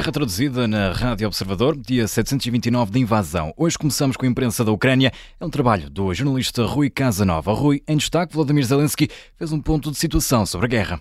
Guerra traduzida na Rádio Observador, dia 729 de invasão. Hoje começamos com a imprensa da Ucrânia. É um trabalho do jornalista Rui Casanova. Rui, em destaque, Vladimir Zelensky fez um ponto de situação sobre a guerra.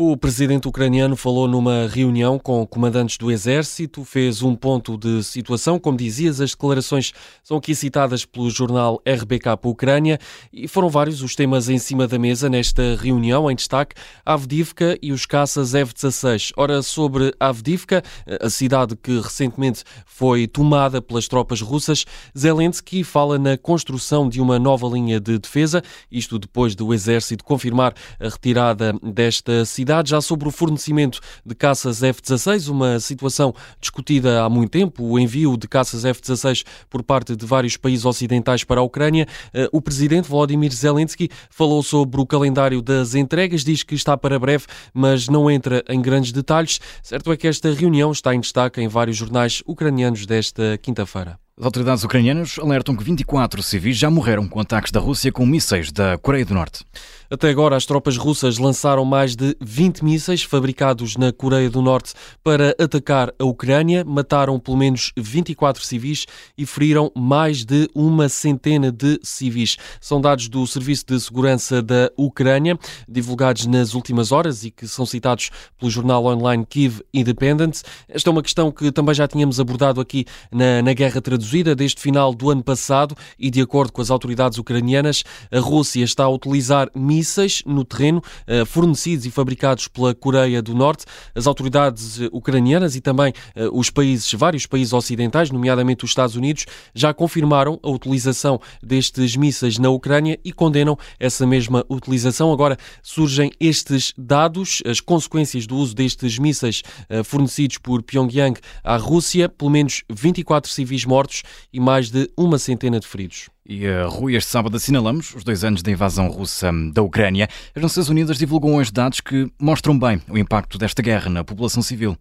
O presidente ucraniano falou numa reunião com comandantes do exército, fez um ponto de situação. Como dizias, as declarações são aqui citadas pelo jornal RBK Ucrânia e foram vários os temas em cima da mesa nesta reunião. Em destaque, Avdivka e os caças F-16. Ora, sobre Avdivka, a cidade que recentemente foi tomada pelas tropas russas, Zelensky fala na construção de uma nova linha de defesa, isto depois do exército confirmar a retirada desta cidade já sobre o fornecimento de caças F-16, uma situação discutida há muito tempo, o envio de caças F-16 por parte de vários países ocidentais para a Ucrânia. Eh, o presidente Volodymyr Zelensky falou sobre o calendário das entregas, diz que está para breve, mas não entra em grandes detalhes. Certo é que esta reunião está em destaque em vários jornais ucranianos desta quinta-feira. As autoridades ucranianas alertam que 24 civis já morreram com ataques da Rússia com mísseis da Coreia do Norte. Até agora, as tropas russas lançaram mais de 20 mísseis fabricados na Coreia do Norte para atacar a Ucrânia, mataram pelo menos 24 civis e feriram mais de uma centena de civis. São dados do Serviço de Segurança da Ucrânia, divulgados nas últimas horas e que são citados pelo jornal online Kiev Independent. Esta é uma questão que também já tínhamos abordado aqui na, na Guerra Traduzida, desde final do ano passado, e de acordo com as autoridades ucranianas, a Rússia está a utilizar mísseis mísseis no terreno, eh, fornecidos e fabricados pela Coreia do Norte. As autoridades eh, ucranianas e também eh, os países, vários países ocidentais, nomeadamente os Estados Unidos, já confirmaram a utilização destes mísseis na Ucrânia e condenam essa mesma utilização. Agora surgem estes dados, as consequências do uso destes mísseis fornecidos por Pyongyang à Rússia, pelo menos 24 civis mortos e mais de uma centena de feridos. E uh, Rui, este sábado assinalamos os dois anos da invasão russa da Ucrânia. As Nações Unidas divulgam hoje dados que mostram bem o impacto desta guerra na população civil.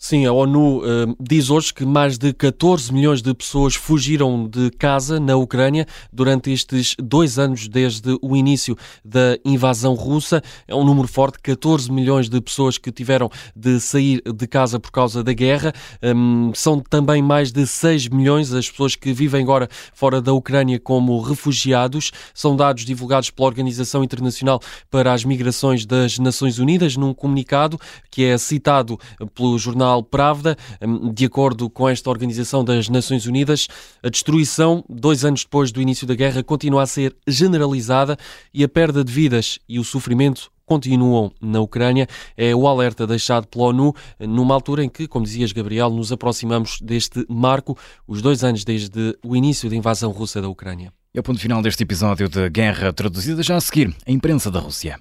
Sim, a ONU uh, diz hoje que mais de 14 milhões de pessoas fugiram de casa na Ucrânia durante estes dois anos desde o início da invasão russa. É um número forte, 14 milhões de pessoas que tiveram de sair de casa por causa da guerra. Um, são também mais de 6 milhões as pessoas que vivem agora fora da Ucrânia como refugiados. São dados divulgados pela Organização Internacional para as Migrações das Nações Unidas num comunicado que é citado pelo jornal jornal Pravda. Hum, de acordo com esta Organização das Nações Unidas, a destruição, dois anos depois do início da guerra, continua a ser generalizada e a perda de vidas e o sofrimento continuam na Ucrânia. É o alerta deixado pela ONU numa altura em que, como dizias, Gabriel, nos aproximamos deste marco, os dois anos desde o início da invasão russa da Ucrânia. É o ponto final deste episódio de Guerra Traduzida, já a seguir, a imprensa da Rússia.